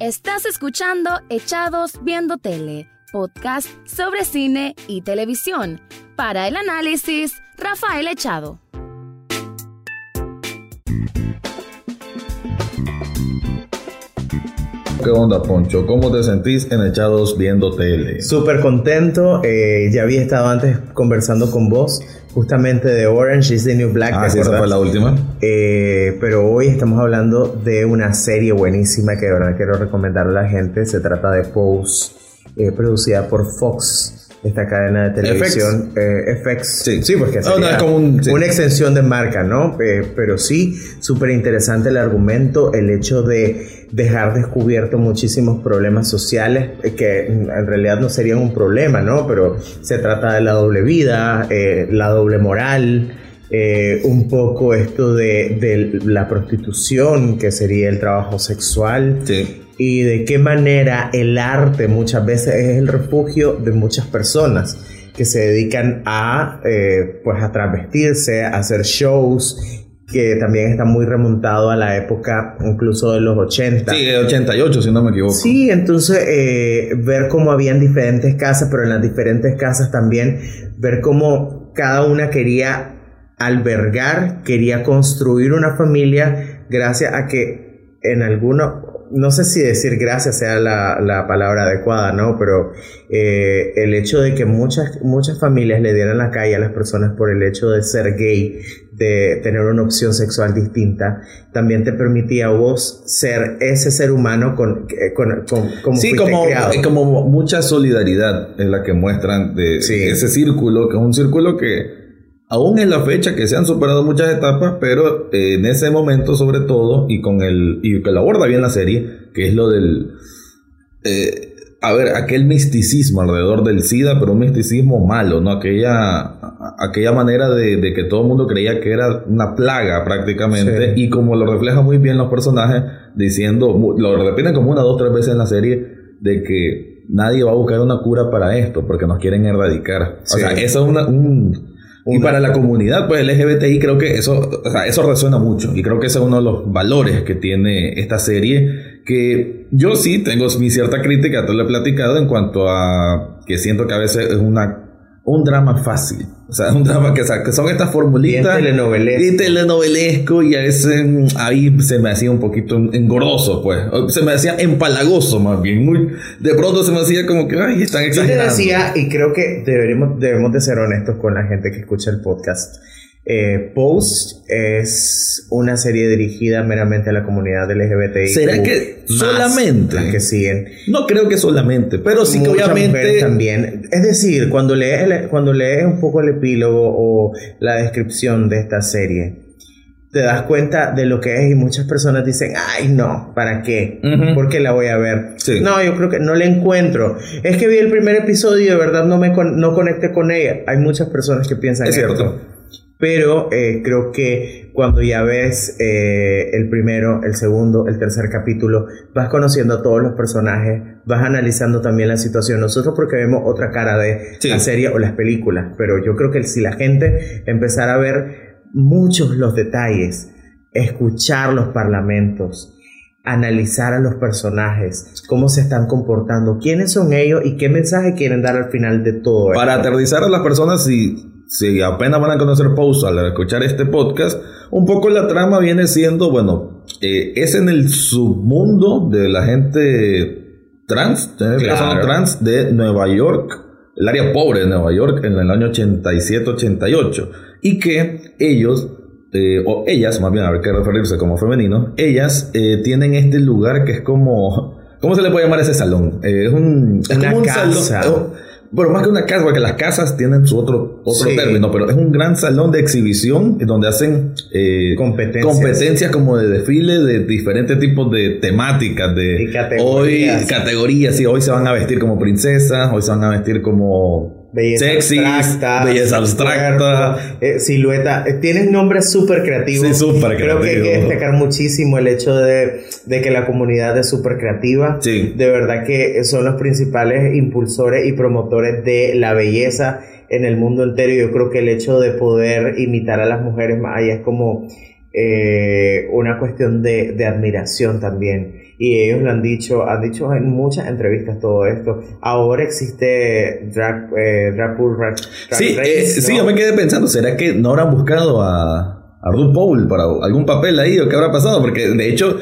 Estás escuchando Echados Viendo Tele, podcast sobre cine y televisión. Para el análisis, Rafael Echado. ¿Qué onda, Poncho? ¿Cómo te sentís en Echados Viendo Tele? Súper contento. eh, ya había estado antes conversando con vos, justamente de Orange is the New Black. Ah, ¿te sí, esa fue la última. Eh, pero hoy estamos hablando de una serie buenísima que de verdad quiero recomendar a la gente. Se trata de Pose, eh, producida por Fox, esta cadena de televisión. eh, FX. Sí. sí, porque Oh, no, es como un- sí. una extensión de marca, ¿no? Eh, pero sí, súper interesante el argumento, el hecho de dejar descubierto muchísimos problemas sociales eh, que en realidad no serían un problema, ¿no? Pero se trata de la doble vida, eh, la doble moral, un poco esto de, de la prostitución, que sería el trabajo sexual, Sí. Y de qué manera el arte muchas veces es el refugio de muchas personas que se dedican a eh, pues a travestirse, a hacer shows que también está muy remontado a la época incluso de los 80. Sí, de 88, si no me equivoco. Sí, entonces eh, ver cómo habían diferentes casas, pero en las diferentes casas también ver cómo cada una quería albergar, quería construir una familia gracias a que en alguno, no sé si decir gracias sea la, la palabra adecuada, ¿no? Pero eh, el hecho de que muchas, muchas familias le dieran la calle a las personas por el hecho de ser gay, de tener una opción sexual distinta, también te permitía a vos ser ese ser humano con, con, con- como Sí, como, creado. es como mucha solidaridad es la que muestran de Sí. ese círculo, que es un círculo que aún en la fecha que se han superado muchas etapas, pero eh, en ese momento sobre todo, y con el, y que lo aborda bien la serie, que es lo del, eh, a ver, aquel misticismo alrededor del SIDA, pero un misticismo malo, ¿no? Aquella, aquella manera de, de que todo el mundo creía que era una plaga prácticamente, Sí. y como lo refleja muy bien los personajes, diciendo, lo repiten como una, dos, tres veces en la serie, de que nadie va a buscar una cura para esto, porque nos quieren erradicar. Sí. O sea, eso es una, un... Y para la comunidad, pues LGBTI, creo que eso, o sea, eso resuena mucho. Y creo que ese es uno de los valores que tiene esta serie. Que yo sí tengo mi cierta crítica, te lo he platicado, en cuanto a que siento que a veces es una un drama fácil. O sea, un drama que, o sea, que son estas formulitas. Bien telenovelesco. Y telenovelesco. Y a veces mm, ahí se me hacía un poquito engordoso, pues. Se me hacía empalagoso, más bien. Muy, de pronto se me hacía como que, ay, están Yo te exagerando. decía, y creo que deberíamos, debemos de ser honestos con la gente que escucha el podcast. Eh, Post es una serie dirigida meramente a la comunidad LGBTI. ¿Será que solamente? Las que siguen. No creo que solamente, pero sí que obviamente. también. Es decir, cuando lees, el- cuando lees un poco el epílogo o la descripción de esta serie, te das cuenta de lo que es y muchas personas dicen, ay no, ¿para qué? ¿Por qué la voy a ver? Sí. No, yo creo que no le encuentro. Es que vi el primer episodio y de verdad no me con- no conecté con ella. Hay muchas personas que piensan Es cierto. esto. Pero eh, creo que cuando ya ves eh, el primero, el segundo, el tercer capítulo, vas conociendo a todos los personajes, vas analizando también la situación. Nosotros porque vemos otra cara de Sí. la serie o las películas, pero yo creo que si la gente empezara a ver muchos los detalles, escuchar los parlamentos, analizar a los personajes, cómo se están comportando, quiénes son ellos y qué mensaje quieren dar al final de todo esto. Para aterrizar a las personas, si, si apenas van a conocer Pause al escuchar este podcast, un poco la trama viene siendo, bueno, eh, es en el submundo de la gente trans, Claro. no trans, de Nueva York, el área pobre de Nueva York, en el año 87-88, y que ellos eh, o ellas, más bien, a ver qué referirse como femenino, ellas eh, tienen este lugar que es como, ¿cómo se le puede llamar ese salón? Eh, es un, es Una como un casa. salón, pero más que una casa, porque las casas tienen su otro, otro Sí. término, pero es un gran salón de exhibición donde hacen eh, Competencias. competencias como de desfile de diferentes tipos de temáticas, de Y categorías. hoy categorías, sí, hoy se van a vestir como princesas, hoy se van a vestir como Belleza sexys, abstracta, belleza abstracta. cuerpo, eh, silueta. Eh, tienes nombres súper creativos. Sí, súper Creo que hay que destacar muchísimo el hecho de, de que la comunidad es súper creativa. Sí. De verdad que son los principales impulsores y promotores de la belleza en el mundo entero. Yo creo que el hecho de poder imitar a las mujeres más allá es como eh, una cuestión de, de, admiración también. Y ellos lo han dicho, han dicho en muchas entrevistas todo esto. Ahora existe Drag, eh, Drag sí, eh, sí, yo me quedé pensando, ¿será que no habrán buscado a, a Paul para algún papel ahí o qué habrá pasado? Porque de hecho,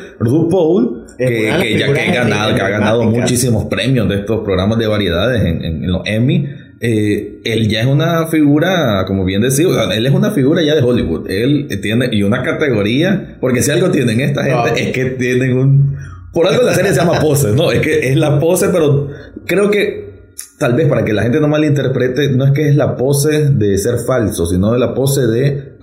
Paul que, que ya que, ha ganado, que ha ganado muchísimos premios de estos programas de variedades en, en los Emmy eh, él ya es una figura, como bien decía, él es una figura ya de Hollywood. Él tiene, y una categoría, porque si algo tienen esta gente, es que tienen un... Por algo la serie se llama pose, ¿no? Es que es la pose, pero creo que tal vez para que la gente no malinterprete, no es que es la pose de ser falso, sino de la pose de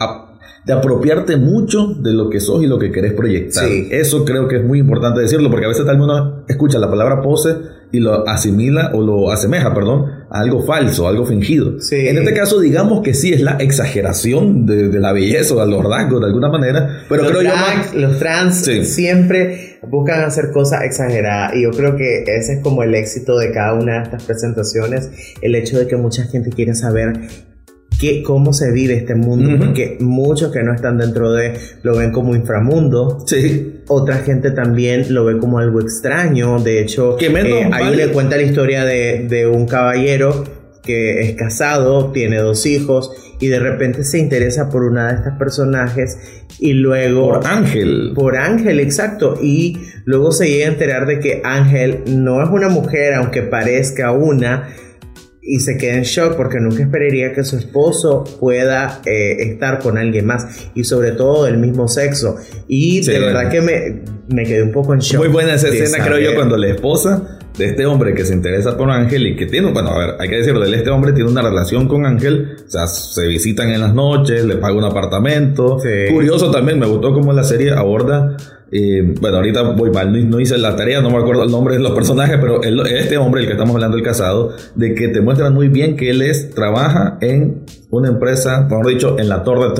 de apropiarte mucho de lo que sos y lo que querés proyectar. Eso creo que es muy importante decirlo, porque a veces tal uno escucha la palabra pose y lo asimila o lo asemeja, perdón, algo falso, algo fingido. En este caso, digamos que sí es la exageración de, la belleza o de los rasgos de alguna manera, pero los creo yo Los trans siempre buscan hacer cosas exageradas y yo creo que ese es como el éxito de cada una de estas presentaciones, el hecho de que mucha gente quiere saber cómo se vive este mundo, porque muchos que no están dentro de lo ven como inframundo. Sí. Otra gente también lo ve como algo extraño. De hecho, que eh, ahí le cuenta la historia de, de un caballero que es casado, tiene dos hijos y de repente se interesa por una de estas personajes y luego... Por Ángel. Por Ángel, exacto. Y luego se llega a enterar de que Ángel no es una mujer, aunque parezca una, y se queda en shock porque nunca esperaría que su esposo pueda eh, estar con alguien más y sobre todo del mismo sexo. Y de verdad que me, me quedé un poco en shock. Muy buena esa escena, creo yo, cuando la esposa de este hombre que se interesa por Ángel y que tiene, bueno, a ver, hay que decirlo, este hombre tiene una relación con Ángel, o sea, se visitan en las noches, le paga un apartamento. Curioso también, me gustó cómo la serie aborda eh, bueno, ahorita voy mal, no, hice la tarea, no me acuerdo el nombre de los personajes, pero este hombre, el que estamos hablando, el casado, de que te muestran muy bien que él es, trabaja en una empresa, mejor dicho, en la torre de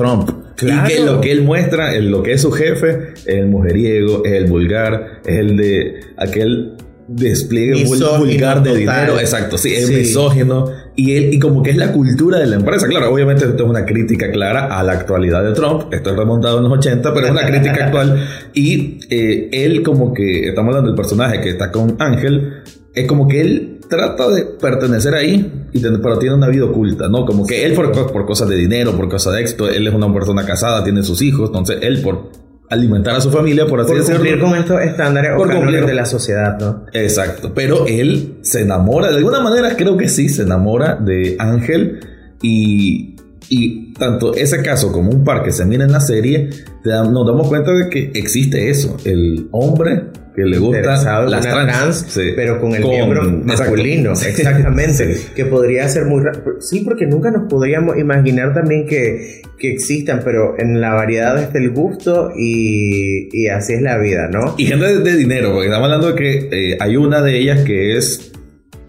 Y que lo que él muestra, lo que es su jefe, es el mujeriego, es el vulgar, es el de aquel despliegue vulgar de dinero. Exacto, sí, es misógino. Y, él, y como que es la cultura de la empresa. Claro, obviamente esto es una crítica clara a la actualidad de Trump. Esto es remontado en los 80, pero es una crítica actual. Y eh, él como que, estamos hablando del personaje que está con Ángel, es como que él trata de pertenecer ahí, y pero tiene una vida oculta, ¿no? Como que él por, por cosas de dinero, por cosas de éxito, él es una persona casada, tiene sus hijos, entonces él por alimentar a su familia, por así decirlo. cumplir con estos estándares por cumplir de la sociedad, ¿no? Exacto. Pero él se enamora, de alguna manera creo que sí, se enamora de Ángel y, y tanto ese caso como un par que se mira en la serie, nos damos cuenta de que existe eso. El hombre que le gusta las trans, pero con el miembro masculino, exactamente, que podría ser muy sí, porque nunca nos podríamos imaginar también que, que existan, pero en la variedad está el gusto y, y así es la vida, ¿no? Y gente de, dinero, porque estamos hablando de que eh, hay una de ellas que es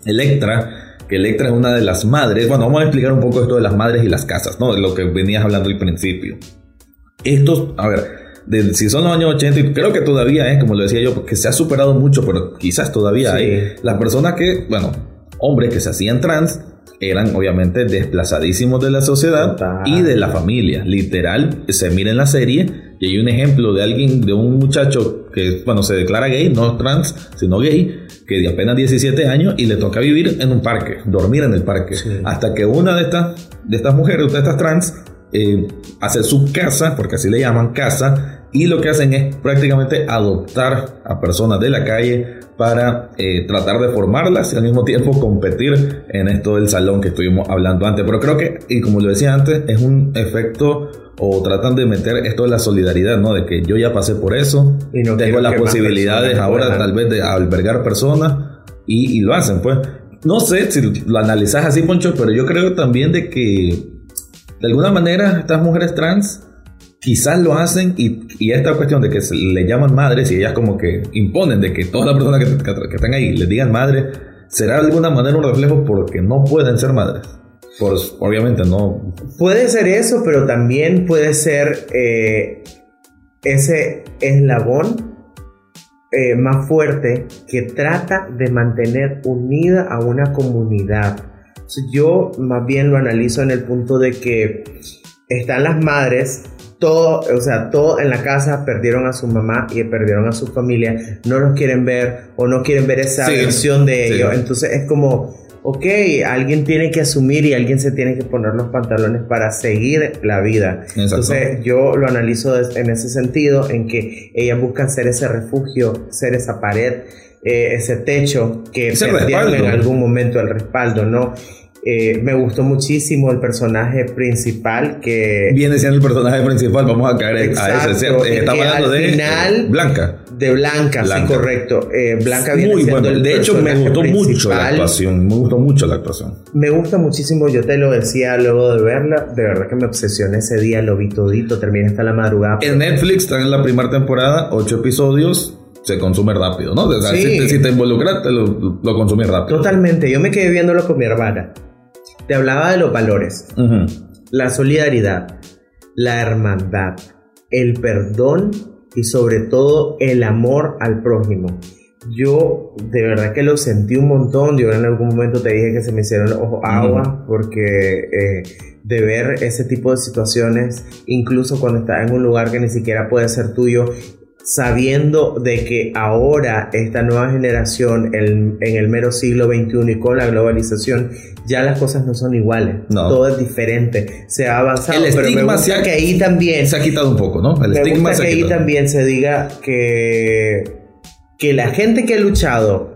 Electra, Electra es una de las madres, bueno, vamos a explicar un poco esto de las madres y las casas, ¿no? De lo que venías hablando al principio. Estos, a ver, si son los años 80, y creo que todavía es, como lo decía yo, porque se ha superado mucho, pero quizás todavía hay, las personas que, bueno, hombres que se hacían trans, eran obviamente desplazadísimos de la sociedad y de la familia. Literal, se mira en la serie y hay un ejemplo de alguien, de un muchacho que, bueno, se declara gay, no trans, sino gay, que de apenas 17 años y le toca vivir en un parque, dormir en el parque. Hasta que una de estas, de estas mujeres, de estas trans, eh, hacer su casa, porque así le llaman casa, y lo que hacen es prácticamente adoptar a personas de la calle para eh, tratar de formarlas y al mismo tiempo competir en esto del salón que estuvimos hablando antes. Pero creo que, y como lo decía antes, es un efecto o tratan de meter esto de la solidaridad, ¿no? De que yo ya pasé por eso, y no tengo las posibilidades ahora tal vez de albergar personas y, y, lo hacen, pues. No sé si lo analizas así, Poncho, pero yo creo también de que de alguna manera estas mujeres trans quizás lo hacen y, esta cuestión de que se le llaman madres y ellas como que imponen de que todas las personas que, están ahí les digan madre, será de alguna manera un reflejo porque no pueden ser madres. Pues obviamente no. Puede ser eso, pero también puede ser eh, ese eslabón eh, más fuerte que trata de mantener unida a una comunidad yo más bien lo analizo en el punto de que están las madres todo, o sea, todo en la casa perdieron a su mamá y perdieron a su familia, no los quieren ver o no quieren ver esa versión de ellos. Entonces es como, ok, alguien tiene que asumir y alguien se tiene que poner los pantalones para seguir la vida. Entonces yo lo analizo en ese sentido, en que ellas buscan ser ese refugio, ser esa pared, eh, ese techo que perdieron en algún momento el respaldo, ¿no? Eh, me gustó muchísimo el personaje principal que... Viene siendo el personaje principal, vamos a caer a ese, ¿cierto? Eh, estamos hablando de final, Blanca. De Blanca, sí, correcto. Eh, Blanca viene Muy bueno. de hecho, me gustó mucho la actuación. Me gustó mucho la actuación. Me gusta muchísimo, yo te lo decía luego de verla. De verdad que me obsesioné ese día, lo vi todito, terminé hasta la madrugada. En Netflix está en la primera temporada, ocho episodios se consume rápido, ¿no? O sea, si, te, involucras, lo, lo consumes rápido. Totalmente. Yo me quedé viéndolo con mi hermana. Te hablaba de los valores, la solidaridad, la hermandad, el perdón y sobre todo el amor al prójimo. Yo de verdad que lo sentí un montón. Yo en algún momento te dije que se me hicieron los ojos agua porque eh, de ver ese tipo de situaciones, incluso cuando estás en un lugar que ni siquiera puede ser tuyo sabiendo de que ahora esta nueva generación en el mero siglo XXI y con la globalización ya las cosas no son iguales todo es diferente se ha avanzado pero me gusta que ahí también se ha quitado un poco no el me gusta que ahí también se diga que que la gente que ha luchado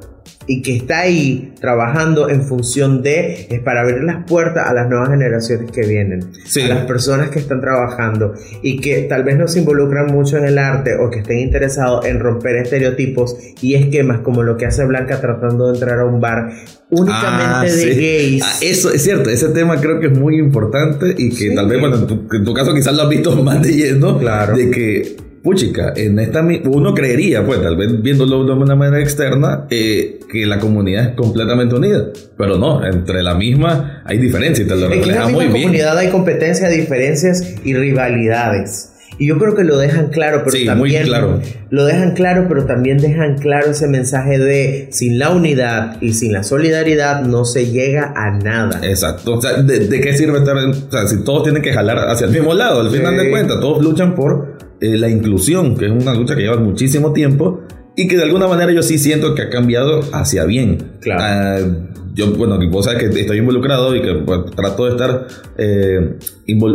y que está ahí trabajando en función de, es para abrir las puertas a las nuevas generaciones que vienen, a las personas que están trabajando y que tal vez no se involucran mucho en el arte o que estén interesados en romper estereotipos y esquemas como lo que hace Blanca tratando de entrar a un bar únicamente ah, de gays. Ah, eso es cierto, ese tema creo que es muy importante y que tal vez, bueno, en tu, en tu, caso quizás lo has visto más de lleno, claro. de que puchica, en esta uno creería, pues tal vez viéndolo de una manera externa, eh, que la comunidad es completamente unida. Pero no, entre la misma hay diferencias y te lo muy. En la comunidad hay competencia, diferencias y rivalidades. Y yo creo que lo dejan claro, pero también claro. lo dejan claro, pero también dejan claro ese mensaje de sin la unidad y sin la solidaridad no se llega a nada. Exacto. O sea, ¿de, qué sirve estar? o sea, si todos tienen que jalar hacia el mismo lado, al final de cuentas, todos luchan por eh, la inclusión, que es una lucha que lleva muchísimo tiempo y que de alguna manera yo sí siento que ha cambiado hacia bien. Claro. Ah, yo, bueno, vos sabes que estoy involucrado y que pues, trato de estar eh,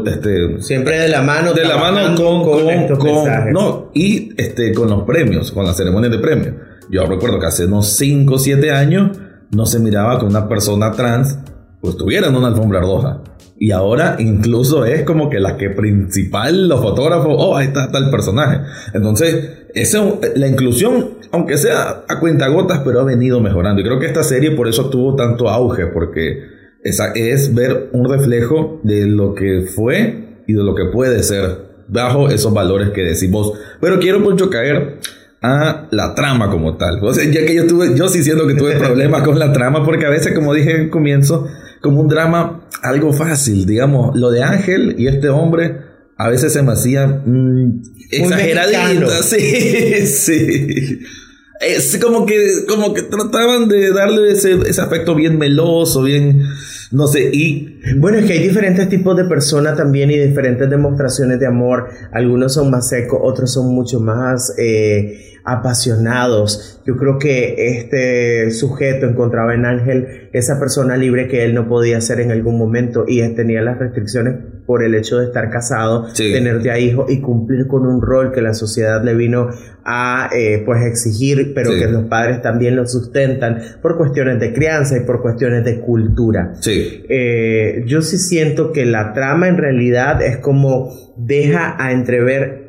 este, siempre de la mano de la mano con, con, con, no y este con los premios con las ceremonias de premios yo recuerdo que hace unos 5 o 7 años no se miraba que una persona trans pues tuviera en una alfombra roja y ahora incluso es como que la que principal, los fotógrafos, oh, ahí está tal personaje. Entonces, eso, la inclusión, aunque sea a cuentagotas, pero ha venido mejorando. Y creo que esta serie por eso tuvo tanto auge, porque esa es ver un reflejo de lo que fue y de lo que puede ser bajo esos valores que decimos. Pero quiero mucho caer a la trama como tal. Ya que yo tuve, yo sí siento que tuve problemas con la trama, porque a veces, como dije en comienzo, como un drama algo fácil, digamos, lo de Ángel y este hombre a veces se me hacía mm, exageradito, sí, sí. Es como que, como que trataban de darle ese, ese aspecto bien meloso, bien, no sé, y... Bueno, es que hay diferentes tipos de personas también y diferentes demostraciones de amor. Algunos son más secos, otros son mucho más eh, apasionados. Yo creo que este sujeto encontraba en Ángel esa persona libre que él no podía ser en algún momento y tenía las restricciones por el hecho de estar casado, tener ya hijos y cumplir con un rol que la sociedad le vino a eh, pues exigir, pero que los padres también lo sustentan por cuestiones de crianza y por cuestiones de cultura. Sí. Eh, yo sí siento que la trama en realidad es como deja a entrever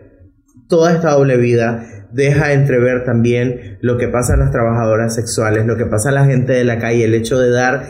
toda esta doble vida, deja a entrever también lo que pasa a las trabajadoras sexuales, lo que pasa a la gente de la calle, el hecho de dar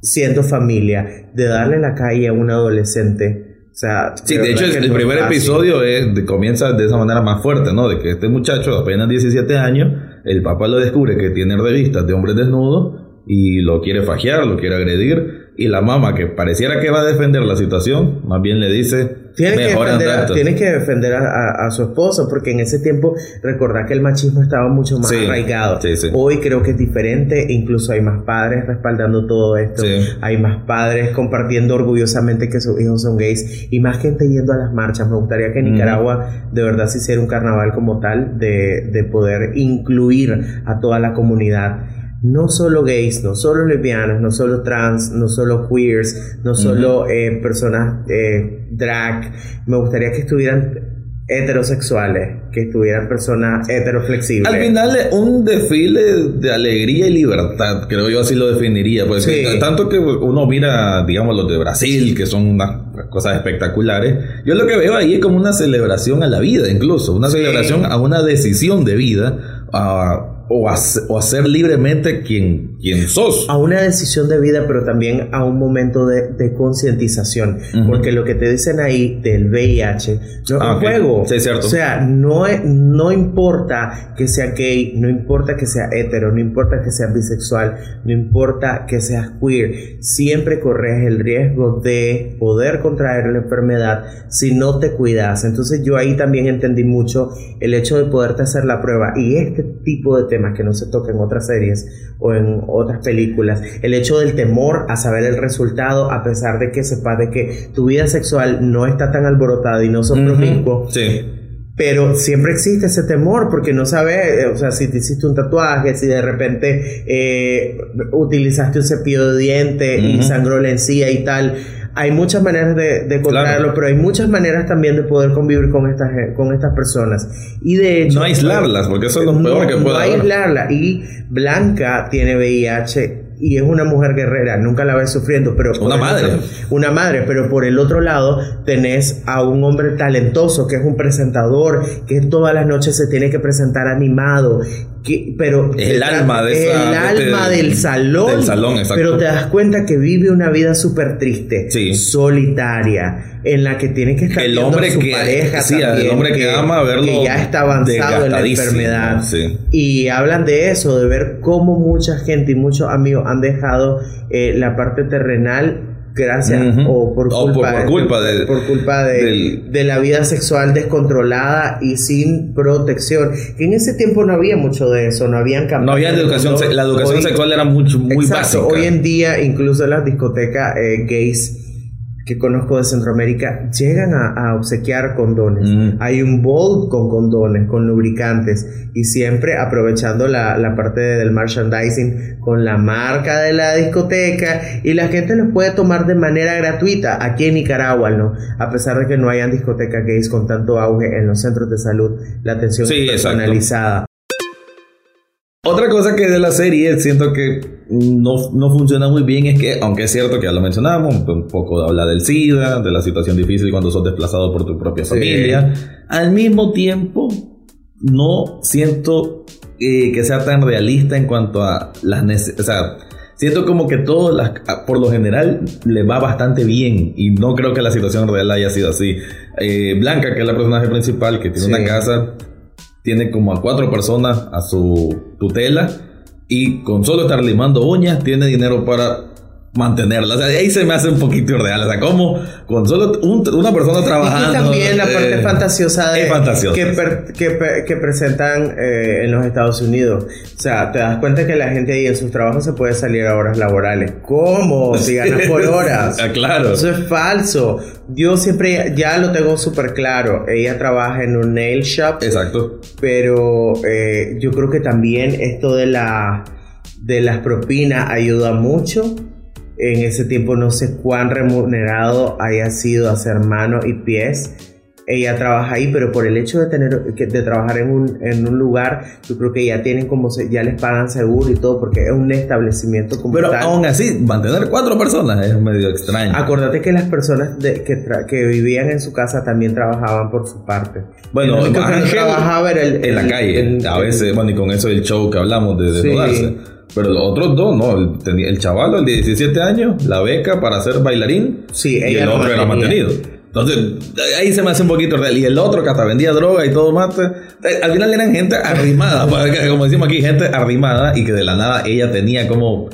siendo familia, de darle la calle a un adolescente. O sea, sí, de, hecho, el, primer episodio comienza de esa manera más fuerte, ¿no? De que este muchacho, apenas 17 años, el papá lo descubre que tiene revistas de hombres desnudos y lo quiere fajear, lo quiere agredir. Y la mamá, que pareciera que va a defender la situación, más bien le dice, tiene que, defender, a, que defender a, su esposo, porque en ese tiempo recordar que el machismo estaba mucho más arraigado. Hoy creo que es diferente, incluso hay más padres respaldando todo esto, hay más padres compartiendo orgullosamente que sus hijos son gays y más gente yendo a las marchas. Me gustaría que Nicaragua de verdad se hiciera un carnaval como tal, de, de poder incluir a toda la comunidad no solo gays, no solo lesbianas, no solo trans, no solo queers, no solo eh, personas eh, drag. Me gustaría que estuvieran heterosexuales, que estuvieran personas heteroflexibles. Al final un desfile de alegría y libertad, creo yo así lo definiría, pues tanto que uno mira, digamos, los de Brasil, que son unas cosas espectaculares, yo lo que veo ahí es como una celebración a la vida, incluso, una celebración a una decisión de vida, a o, hacer, libremente quien, quien sos. A una decisión de vida, pero también a un momento de, concientización. Porque lo que te dicen ahí del VIH no es ah, un juego. Sí, cierto. O sea, no, no importa que sea gay, no importa que sea hetero, no importa que sea bisexual, no importa que seas queer. Siempre corres el riesgo de poder contraer la enfermedad si no te cuidas. Entonces yo ahí también entendí mucho el hecho de poderte hacer la prueba. Y este tipo de que no se toca en otras series o en otras películas. El hecho del temor a saber el resultado, a pesar de que sepas de que tu vida sexual no está tan alborotada y no son uh Sí. Pero siempre existe ese temor porque no sabes, eh, o sea, si te hiciste un tatuaje, si de repente eh, utilizaste un cepillo de diente y sangró la encía y tal hay muchas maneras de, de controlarlo, pero hay muchas maneras también de poder convivir con estas, con estas personas. Y de hecho... No aislarlas, porque eso es lo peor que puede No aislarlas. Y Blanca tiene VIH y es una mujer guerrera, nunca la ves sufriendo, pero... Una madre. una madre, pero por el otro lado tenés a un hombre talentoso, que es un presentador, que todas las noches se tiene que presentar animado, que, pero... El alma de El alma del salón. Del salón, exacto. Pero te das cuenta que vive una vida súper triste, sí. solitaria, en la que tiene que estar el hombre su que, pareja sí, el hombre que, ama verlo que ya está avanzado en la enfermedad. Y hablan de eso, de ver cómo mucha gente y muchos amigos han dejado eh, la parte terrenal gracias o por culpa, por, culpa, de, por culpa de, de, la vida sexual descontrolada y sin protección. Que en ese tiempo no había mucho de eso, no habían No había educación, la educación sexual era mucho, muy básica. Hoy en día, incluso las discotecas eh, gays que conozco de Centroamérica llegan a, obsequiar condones. Mm. Hay un bowl con condones, con lubricantes y siempre aprovechando la, parte del merchandising con la marca de la discoteca y la gente los puede tomar de manera gratuita aquí en Nicaragua, ¿no? A pesar de que no hayan discotecas gays con tanto auge en los centros de salud, la atención es personalizada. Otra cosa que de la serie siento que no, no, funciona muy bien es que, aunque es cierto que ya lo mencionamos, un poco habla del SIDA, de la situación difícil cuando sos desplazado por tu propia familia, al mismo tiempo no siento eh, que sea tan realista en cuanto a las necesidades. O sea, siento como que todo, las, por lo general, le va bastante bien y no creo que la situación real haya sido así. Eh, Blanca, que es la personaje principal, que tiene una casa tiene como a cuatro personas a su tutela y con solo estar limando uñas tiene dinero para mantenerla. O sea, ahí se me hace un poquito irreal. O sea, como con solo una persona trabajando. Y también la parte eh, fantasiosa, de, Que, que, presentan eh, en los Estados Unidos. O sea, te das cuenta que la gente ahí en sus trabajos se puede salir a horas laborales. ¿Cómo? Si ganas por horas. Ah, claro. Eso es falso. Yo siempre ya lo tengo súper claro. Ella trabaja en un nail shop. Exacto. Pero eh, yo creo que también esto de la de las propinas ayuda mucho en ese tiempo no sé cuán remunerado haya sido hacer mano y pies. Ella trabaja ahí, pero por el hecho de tener de trabajar en un, en un lugar, yo creo que ya tienen como se, ya les pagan seguro y todo, porque es un establecimiento como Pero aún así, mantener cuatro personas es medio extraño. Acordate que las personas de, que, que vivían en su casa también trabajaban por su parte. Bueno, el trabajaba era el, en la calle, a veces, bueno, y con eso el show que hablamos de, de pero los otros dos, no. El, el chaval, el de 17 años, la beca para ser bailarín. Sí, y el otro era mantenido. Entonces, ahí se me hace un poquito real. Y el otro que hasta vendía droga y todo mate. Al final eran gente arrimada. como decimos aquí, gente arrimada. Y que de la nada ella tenía como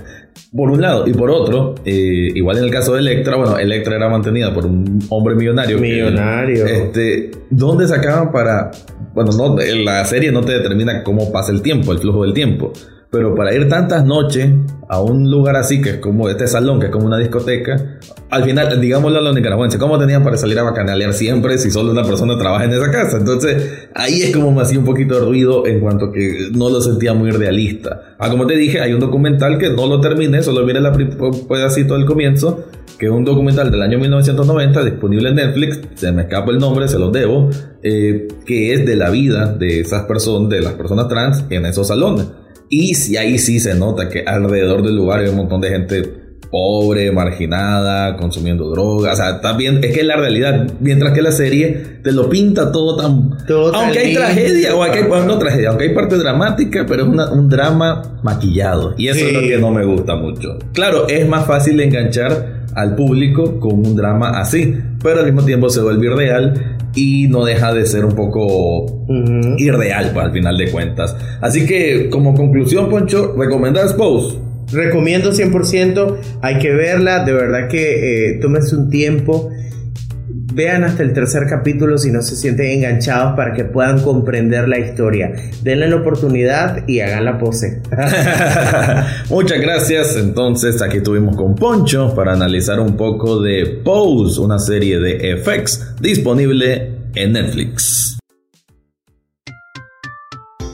Por un lado, y por otro, eh, igual en el caso de Electra, bueno, Electra era mantenida por un hombre millonario. Millonario. este, ¿Dónde sacaban para.? Bueno, no, la serie no te determina cómo pasa el tiempo, el flujo del tiempo. Pero para ir tantas noches a un lugar así, que es como este salón, que es como una discoteca, al final, digámoslo a los nicaragüenses, ¿cómo tenían para salir a bacanalear siempre si solo una persona trabaja en esa casa? Entonces, ahí es como me hacía un poquito de ruido en cuanto que no lo sentía muy realista. Ah, como te dije, hay un documental que no lo terminé, solo miré la pedacito del comienzo, que es un documental del año 1990, disponible en Netflix, se me escapa el nombre, se los debo, eh, que es de la vida de esas personas, de las personas trans en esos salones. Y si ahí sí se nota que alrededor del lugar hay un montón de gente pobre, marginada, consumiendo drogas. O sea, es que la realidad, mientras que la serie te lo pinta todo tan. aunque hay tragedia, o hay, no tragedia, aunque hay parte dramática, pero es un drama maquillado. Y eso es lo que no me gusta mucho. Claro, es más fácil enganchar al público con un drama así, pero al mismo tiempo se vuelve irreal y no deja de ser un poco irreal pues, al final de cuentas. Así que como conclusión, Poncho, ¿recomendas Pose? Recomiendo 100%, hay que verla, de verdad que eh, tómense un tiempo Vean hasta el tercer capítulo si no se sienten enganchados para que puedan comprender la historia. Denle la oportunidad y hagan la pose. Muchas gracias. Entonces aquí estuvimos con Poncho para analizar un poco de Pose, una serie de FX disponible en Netflix.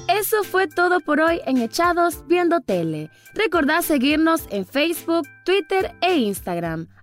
Eso fue todo por hoy en Echados Viendo Tele. Recordad seguirnos en Facebook, Twitter e Instagram.